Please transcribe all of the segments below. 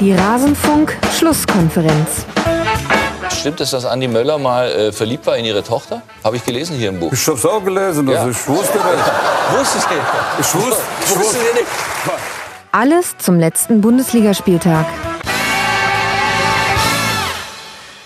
Die Rasenfunk-Schlusskonferenz. Stimmt es, dass Andi Möller mal äh, verliebt war in ihre Tochter? Habe ich gelesen hier im Buch. Ich habe es auch gelesen, also Ja. ich wusste das. Wusstest du Ich wusste, ich Wusstest wusste. du nicht? Alles zum letzten Bundesligaspieltag.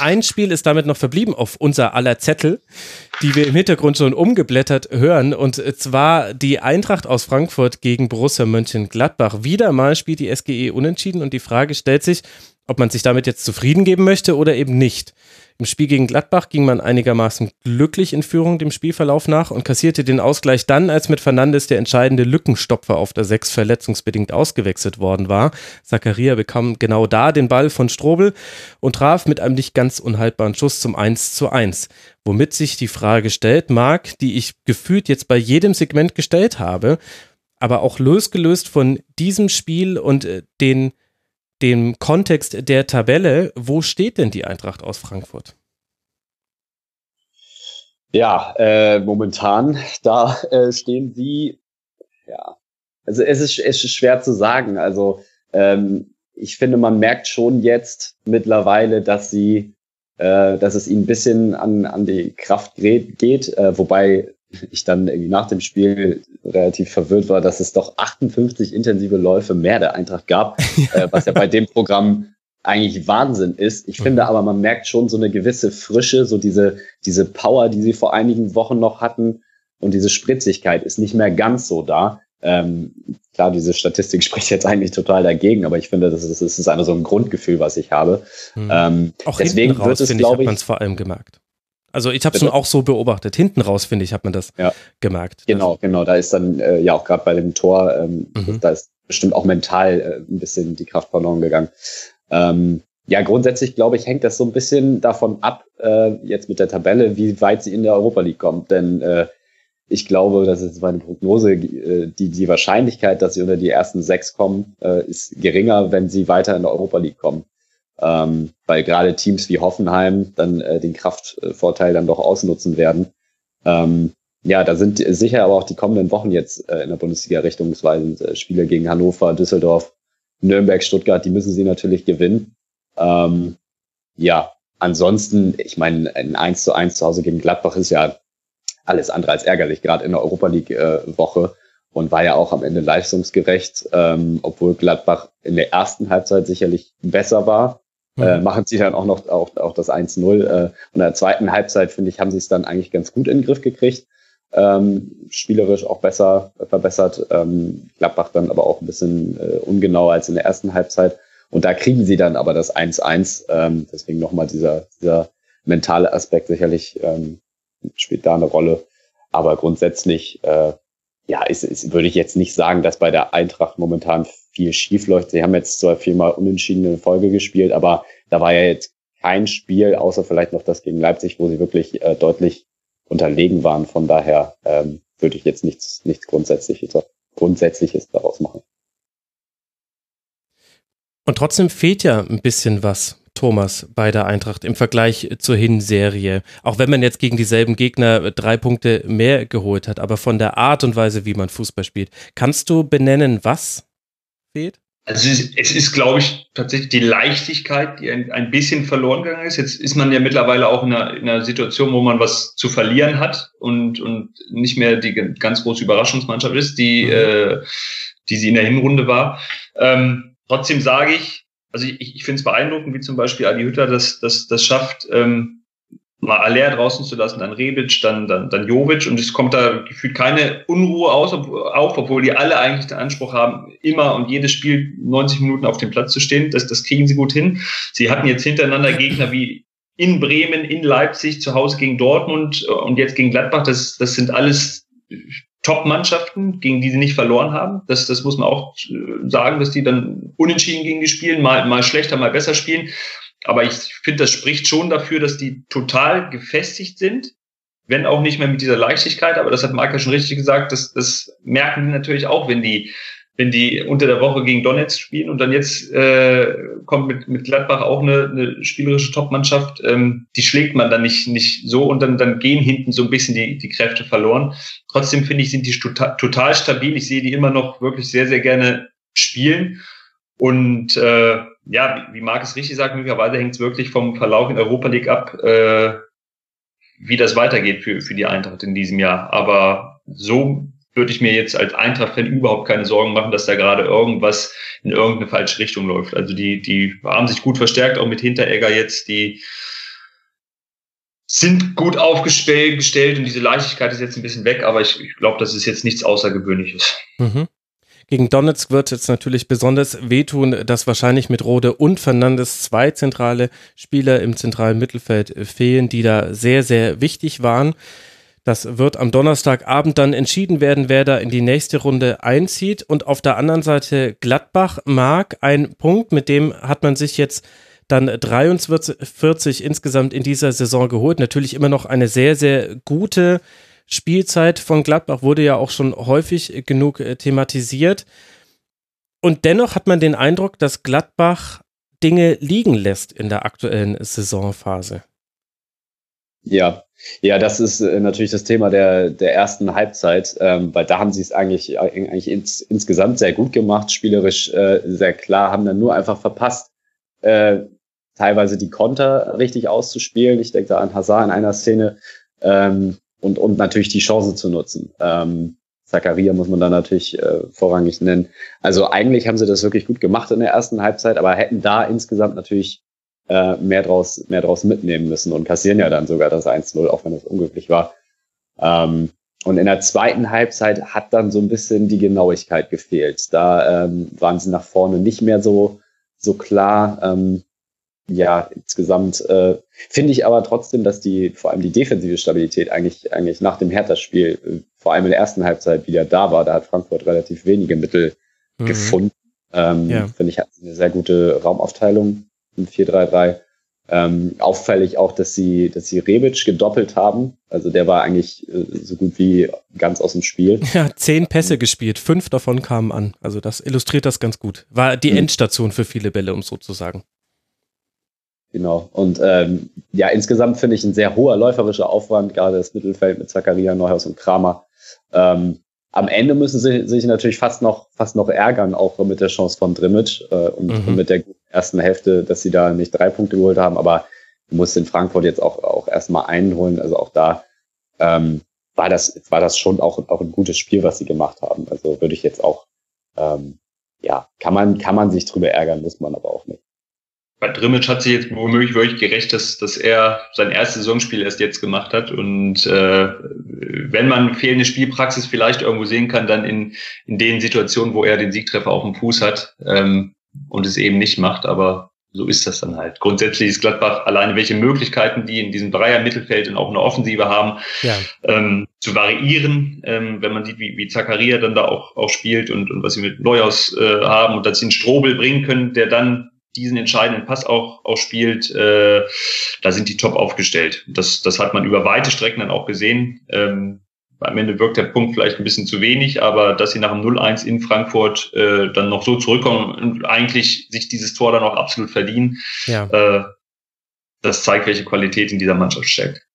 Ein Spiel ist damit noch verblieben auf unser aller Zettel, die wir im Hintergrund schon umgeblättert hören. Und zwar die Eintracht aus Frankfurt gegen Borussia Mönchengladbach. Wieder mal spielt die SGE unentschieden und die Frage stellt sich, ob man sich damit jetzt zufrieden geben möchte oder eben nicht. Im Spiel gegen Gladbach ging man einigermaßen glücklich in Führung dem Spielverlauf nach und kassierte den Ausgleich dann, als mit Fernandes der entscheidende Lückenstopfer auf der 6 verletzungsbedingt ausgewechselt worden war. Zakaria bekam genau da den Ball von Strobel und traf mit einem nicht ganz unhaltbaren Schuss zum 1 zu 1. Womit sich die Frage stellt, Marc, die ich gefühlt jetzt bei jedem Segment gestellt habe, aber auch losgelöst von diesem Spiel und äh, den dem Kontext der Tabelle, wo steht denn die Eintracht aus Frankfurt? Ja, äh, momentan, da äh, stehen sie, ja, also es ist, es ist schwer zu sagen. Also ähm, ich finde, man merkt schon jetzt mittlerweile, dass sie, äh, dass es ihnen ein bisschen an, an die Kraft geht, äh, wobei ich dann irgendwie nach dem Spiel relativ verwirrt war, dass es doch 58 intensive Läufe mehr der Eintracht gab, äh, was ja bei dem Programm eigentlich Wahnsinn ist. Ich finde aber, man merkt schon so eine gewisse Frische, so diese, diese Power, die sie vor einigen Wochen noch hatten und diese Spritzigkeit ist nicht mehr ganz so da. Ähm, klar, diese Statistik spricht jetzt eigentlich total dagegen, aber ich finde, das ist, das ist einfach so ein Grundgefühl, was ich habe. Hm. Ähm, Auch deswegen raus, wird es, finde ich, hat glaube man es vor allem gemerkt. Also ich habe es schon auch so beobachtet. Hinten raus, finde ich, hat man das Ja. gemerkt. Genau, genau. Da ist dann äh, ja auch gerade bei dem Tor, ähm, Mhm. da ist bestimmt auch mental äh, ein bisschen die Kraft verloren gegangen. Ähm, ja, grundsätzlich glaube ich, hängt das so ein bisschen davon ab, äh, jetzt mit der Tabelle, wie weit sie in der Europa League kommt. Denn äh, ich glaube, das ist meine Prognose, äh, die, die Wahrscheinlichkeit, dass sie unter die ersten sechs kommen, äh, ist geringer, wenn sie weiter in der Europa League kommen. Ähm, weil gerade Teams wie Hoffenheim dann äh, den Kraftvorteil dann doch ausnutzen werden. Ähm, ja, da sind sicher aber auch die kommenden Wochen jetzt äh, in der Bundesliga richtungsweisend äh, Spiele gegen Hannover, Düsseldorf, Nürnberg, Stuttgart, die müssen sie natürlich gewinnen. Ähm, ja, ansonsten, ich meine, ein 1 zu 1 zu Hause gegen Gladbach ist ja alles andere als ärgerlich, gerade in der Europa League äh, und war ja auch am Ende leistungsgerecht, ähm, obwohl Gladbach in der ersten Halbzeit sicherlich besser war. Mhm. Äh, machen sie dann auch noch auch, auch das 1-0. Äh, und in der zweiten Halbzeit, finde ich, haben sie es dann eigentlich ganz gut in den Griff gekriegt. Ähm, spielerisch auch besser verbessert. Ähm, Gladbach dann aber auch ein bisschen äh, ungenauer als in der ersten Halbzeit. Und da kriegen sie dann aber das 1-1. Ähm, deswegen nochmal dieser, dieser mentale Aspekt sicherlich ähm, spielt da eine Rolle. Aber grundsätzlich, äh, ja, ist, ist, würde ich jetzt nicht sagen, dass bei der Eintracht momentan viel schief läuft. Sie haben jetzt zwar viermal unentschieden in Folge gespielt, aber da war ja jetzt kein Spiel, außer vielleicht noch das gegen Leipzig, wo sie wirklich äh, deutlich unterlegen waren. Von daher ähm, würde ich jetzt nichts, nichts Grundsätzliches, Grundsätzliches daraus machen. Und trotzdem fehlt ja ein bisschen was, Thomas, bei der Eintracht im Vergleich zur Hinserie. Auch wenn man jetzt gegen dieselben Gegner drei Punkte mehr geholt hat, aber von der Art und Weise, wie man Fußball spielt. Kannst du benennen, was fehlt? Also es ist, es ist, glaube ich, tatsächlich die Leichtigkeit, die ein, ein bisschen verloren gegangen ist. Jetzt ist man ja mittlerweile auch in einer, in einer Situation, wo man was zu verlieren hat und, und nicht mehr die ganz große Überraschungsmannschaft ist, die, Mhm. äh, die sie in der Hinrunde war. Ähm, trotzdem sage ich, also ich, ich finde es beeindruckend, wie zum Beispiel Adi Hütter das, das, das schafft, ähm, mal Aller draußen zu lassen, dann Rebic, dann, dann, dann Jovic und es kommt da gefühlt keine Unruhe aus, auf, obwohl die alle eigentlich den Anspruch haben, immer und jedes Spiel 90 Minuten auf dem Platz zu stehen. Das, das kriegen sie gut hin. Sie hatten jetzt hintereinander Gegner wie in Bremen, in Leipzig, zu Hause gegen Dortmund und jetzt gegen Gladbach. Das, das sind alles Top-Mannschaften, gegen die sie nicht verloren haben. Das, das muss man auch äh, sagen, dass die dann unentschieden gegen die spielen, mal, mal schlechter, mal besser spielen. Aber ich finde, das spricht schon dafür, dass die total gefestigt sind, wenn auch nicht mehr mit dieser Leichtigkeit. Aber das hat Marc ja schon richtig gesagt, das, das merken die natürlich auch, wenn die, wenn die unter der Woche gegen Donetsk spielen und dann jetzt äh, kommt mit, mit Gladbach auch eine, eine spielerische Topmannschaft, ähm, die schlägt man dann nicht, nicht so und dann, dann gehen hinten so ein bisschen die, die Kräfte verloren. Trotzdem finde ich, sind die total, total stabil. Ich sehe die immer noch wirklich sehr, sehr gerne spielen. Und äh, ja, wie Marc es richtig sagt, möglicherweise hängt es wirklich vom Verlauf in Europa League ab, äh, wie das weitergeht für, für die Eintracht in diesem Jahr. Aber so würde ich mir jetzt als Eintracht-Fan überhaupt keine Sorgen machen, dass da gerade irgendwas in irgendeine falsche Richtung läuft. Also die, die haben sich gut verstärkt, auch mit Hinteregger jetzt, die sind gut aufgestellt und diese Leichtigkeit ist jetzt ein bisschen weg, aber ich, ich glaube, das ist jetzt nichts Außergewöhnliches. Mhm. Gegen Donetsk wird jetzt natürlich besonders wehtun, dass wahrscheinlich mit Rode und Fernandes zwei zentrale Spieler im zentralen Mittelfeld fehlen, die da sehr, sehr wichtig waren. Das wird am Donnerstagabend dann entschieden werden, wer da in die nächste Runde einzieht. Und auf der anderen Seite Gladbach mag ein Punkt, mit dem hat man sich jetzt dann 43 insgesamt in dieser Saison geholt. Natürlich immer noch eine sehr, sehr gute Spielzeit von Gladbach wurde ja auch schon häufig genug äh, thematisiert. Und dennoch hat man den Eindruck, dass Gladbach Dinge liegen lässt in der aktuellen Saisonphase. Ja, ja, das ist äh, natürlich das Thema der, der ersten Halbzeit, ähm, weil da haben sie es eigentlich, äh, eigentlich ins, insgesamt sehr gut gemacht, spielerisch äh, sehr klar, haben dann nur einfach verpasst, äh, teilweise die Konter richtig auszuspielen. Ich denke da an Hazard in einer Szene, ähm, und, und natürlich die Chance zu nutzen. Ähm, Zakaria muss man da natürlich äh, vorrangig nennen. Also eigentlich haben sie das wirklich gut gemacht in der ersten Halbzeit, aber hätten da insgesamt natürlich äh, mehr draus mehr draus mitnehmen müssen und kassieren ja dann sogar das 1-0, auch wenn es unglücklich war. Ähm, und in der zweiten Halbzeit hat dann so ein bisschen die Genauigkeit gefehlt. Da ähm, waren sie nach vorne nicht mehr so so klar. Ähm, ja, insgesamt äh, finde ich aber trotzdem, dass die, vor allem die defensive Stabilität eigentlich, eigentlich nach dem Hertha-Spiel, äh, vor allem in der ersten Halbzeit wieder da war. Da hat Frankfurt relativ wenige Mittel mhm. gefunden. Ähm, ja. Finde ich, hat eine sehr gute Raumaufteilung im 4-3-3. Ähm, auffällig auch, dass sie, dass sie Rebic gedoppelt haben. Also der war eigentlich äh, so gut wie ganz aus dem Spiel. Ja, zehn Pässe mhm. gespielt, fünf davon kamen an. Also das illustriert das ganz gut. War die mhm. Endstation für viele Bälle, um so zu sagen. Genau. Und ähm, ja, insgesamt finde ich ein sehr hoher läuferischer Aufwand, gerade das Mittelfeld mit Zakaria, Neuhaus und Kramer. Ähm, am Ende müssen sie sich natürlich fast noch, fast noch ärgern, auch mit der Chance von Drimmitsch äh, und, mhm. und, mit der ersten Hälfte, dass sie da nicht drei Punkte geholt haben. Aber du musst in Frankfurt jetzt auch, auch erstmal einholen. Also auch da ähm, war, das, war das schon auch, auch ein gutes Spiel, was sie gemacht haben. Also würde ich jetzt auch, ähm, ja, kann man, kann man sich drüber ärgern, muss man aber auch nicht bei Drimmitsch hat sich jetzt womöglich wirklich gerecht, dass, dass er sein erstes Saisonspiel erst jetzt gemacht hat. Und äh, wenn man fehlende Spielpraxis vielleicht irgendwo sehen kann, dann in, in den Situationen, wo er den Siegtreffer auf dem Fuß hat ähm, und es eben nicht macht. Aber so ist das dann halt. Grundsätzlich ist Gladbach alleine, welche Möglichkeiten die in diesem Dreier-Mittelfeld und auch eine Offensive haben, ja. ähm, zu variieren, ähm, wenn man sieht, wie, wie Zakaria dann da auch, auch spielt und, und was sie mit Neuhaus äh, haben und dass sie einen Strobel bringen können, der dann diesen entscheidenden Pass auch, auch spielt, äh, da sind die top aufgestellt. Das, das hat man über weite Strecken dann auch gesehen. Ähm, am Ende wirkt der Punkt vielleicht ein bisschen zu wenig, aber dass sie nach dem 0-1 in Frankfurt äh, dann noch so zurückkommen und eigentlich sich dieses Tor dann auch absolut verdienen, ja. äh, das zeigt, welche Qualität in dieser Mannschaft steckt.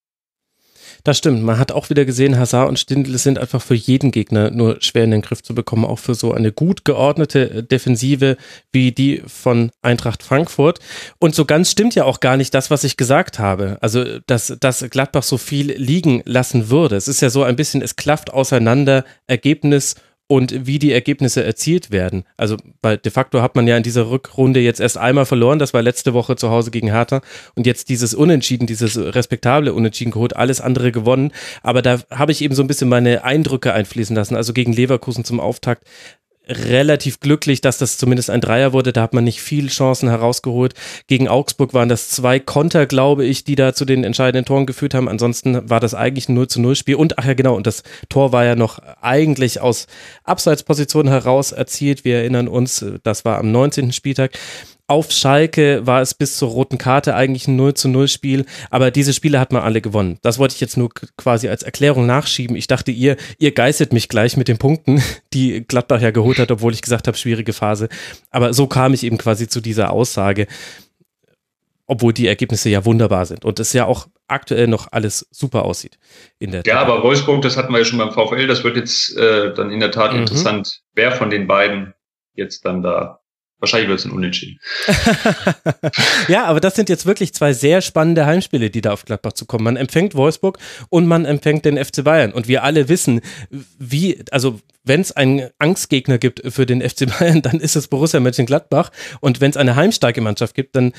Das stimmt. Man hat auch wieder gesehen, Hazard und Stindl sind einfach für jeden Gegner nur schwer in den Griff zu bekommen, auch für so eine gut geordnete äh, Defensive wie die von Eintracht Frankfurt. Und so ganz stimmt ja auch gar nicht das, was ich gesagt habe. Also, dass, dass Gladbach so viel liegen lassen würde. Es ist ja so ein bisschen, es klafft auseinander, Ergebnis und wie die Ergebnisse erzielt werden. Also weil de facto hat man ja in dieser Rückrunde jetzt erst einmal verloren, das war letzte Woche zu Hause gegen Hertha und jetzt dieses Unentschieden, dieses respektable Unentschieden geholt, alles andere gewonnen. Aber da habe ich eben so ein bisschen meine Eindrücke einfließen lassen. Also gegen Leverkusen zum Auftakt relativ glücklich, dass das zumindest ein Dreier wurde. Da hat man nicht viel Chancen herausgeholt. Gegen Augsburg waren das zwei Konter, glaube ich, die da zu den entscheidenden Toren geführt haben. Ansonsten war das eigentlich ein 0 zu 0 Spiel. Und ach ja, genau, und das Tor war ja noch eigentlich aus Abseitsposition heraus erzielt. Wir erinnern uns, das war am 19. Spieltag. Auf Schalke war es bis zur roten Karte eigentlich ein 0 zu 0 Spiel, aber diese Spiele hat man alle gewonnen. Das wollte ich jetzt nur quasi als Erklärung nachschieben. Ich dachte, ihr, ihr geißelt mich gleich mit den Punkten, die Gladbach ja geholt hat, obwohl ich gesagt habe, schwierige Phase. Aber so kam ich eben quasi zu dieser Aussage, obwohl die Ergebnisse ja wunderbar sind und es ja auch aktuell noch alles super aussieht. In der ja, Tat. aber Wolfsburg, das hatten wir ja schon beim VfL, das wird jetzt äh, dann in der Tat mhm. interessant, wer von den beiden jetzt dann da Wahrscheinlich wird es ein Unentschieden. ja, aber das sind jetzt wirklich zwei sehr spannende Heimspiele, die da auf Gladbach zu kommen. Man empfängt Wolfsburg und man empfängt den FC Bayern. Und wir alle wissen, wie, also wenn es einen Angstgegner gibt für den FC Bayern, dann ist es Borussia Mönchengladbach. Und wenn es eine heimstarke Mannschaft gibt, dann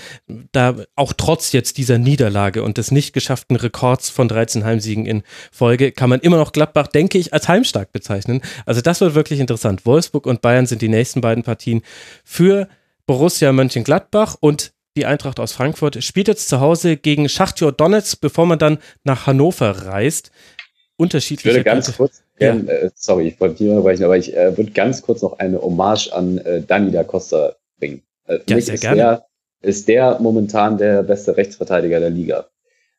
da auch trotz jetzt dieser Niederlage und des nicht geschafften Rekords von 13 Heimsiegen in Folge, kann man immer noch Gladbach, denke ich, als heimstark bezeichnen. Also das wird wirklich interessant. Wolfsburg und Bayern sind die nächsten beiden Partien für Borussia Mönchengladbach und die Eintracht aus Frankfurt spielt jetzt zu Hause gegen Schachtjor Donetsk, bevor man dann nach Hannover reist. Unterschiedliche. Ich würde ganz kurz ja. äh, sorry, ich wollte nicht unterbrechen, aber ich äh, würde ganz kurz noch eine Hommage an äh, Dani da Costa bringen. Äh, für ja, mich ist gerne. der, ist der momentan der beste Rechtsverteidiger der Liga.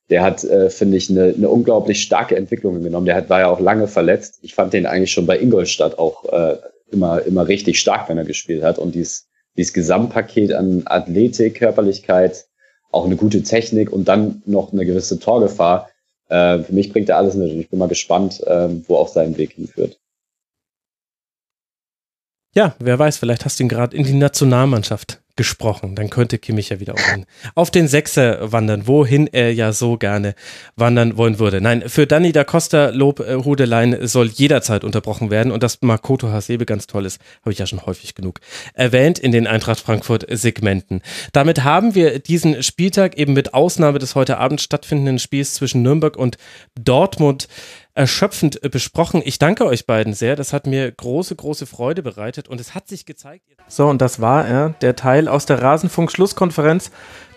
Der hat, äh, finde ich, eine, eine unglaublich starke Entwicklung genommen. Der hat, war ja auch lange verletzt. Ich fand den eigentlich schon bei Ingolstadt auch äh, immer, immer richtig stark, wenn er gespielt hat. Und dieses, dieses Gesamtpaket an Athletik, Körperlichkeit, auch eine gute Technik und dann noch eine gewisse Torgefahr, äh, für mich bringt er alles mit und ich bin mal gespannt, äh, wo auch sein Weg hinführt. Ja, wer weiß, vielleicht hast du ihn gerade in die Nationalmannschaft gesprochen. Dann könnte Kimmich ja wieder auf den, auf den Sechser wandern, wohin er ja so gerne wandern wollen würde. Nein, für Danny da Costa Lob äh, soll jederzeit unterbrochen werden und dass Makoto Hasebe ganz toll ist, habe ich ja schon häufig genug erwähnt in den Eintracht Frankfurt Segmenten. Damit haben wir diesen Spieltag eben mit Ausnahme des heute Abend stattfindenden Spiels zwischen Nürnberg und Dortmund erschöpfend äh, besprochen. Ich danke euch beiden sehr. Das hat mir große, große Freude bereitet und es hat sich gezeigt. So, und das war er, der Teil aus der Rasenfunk-Schlusskonferenz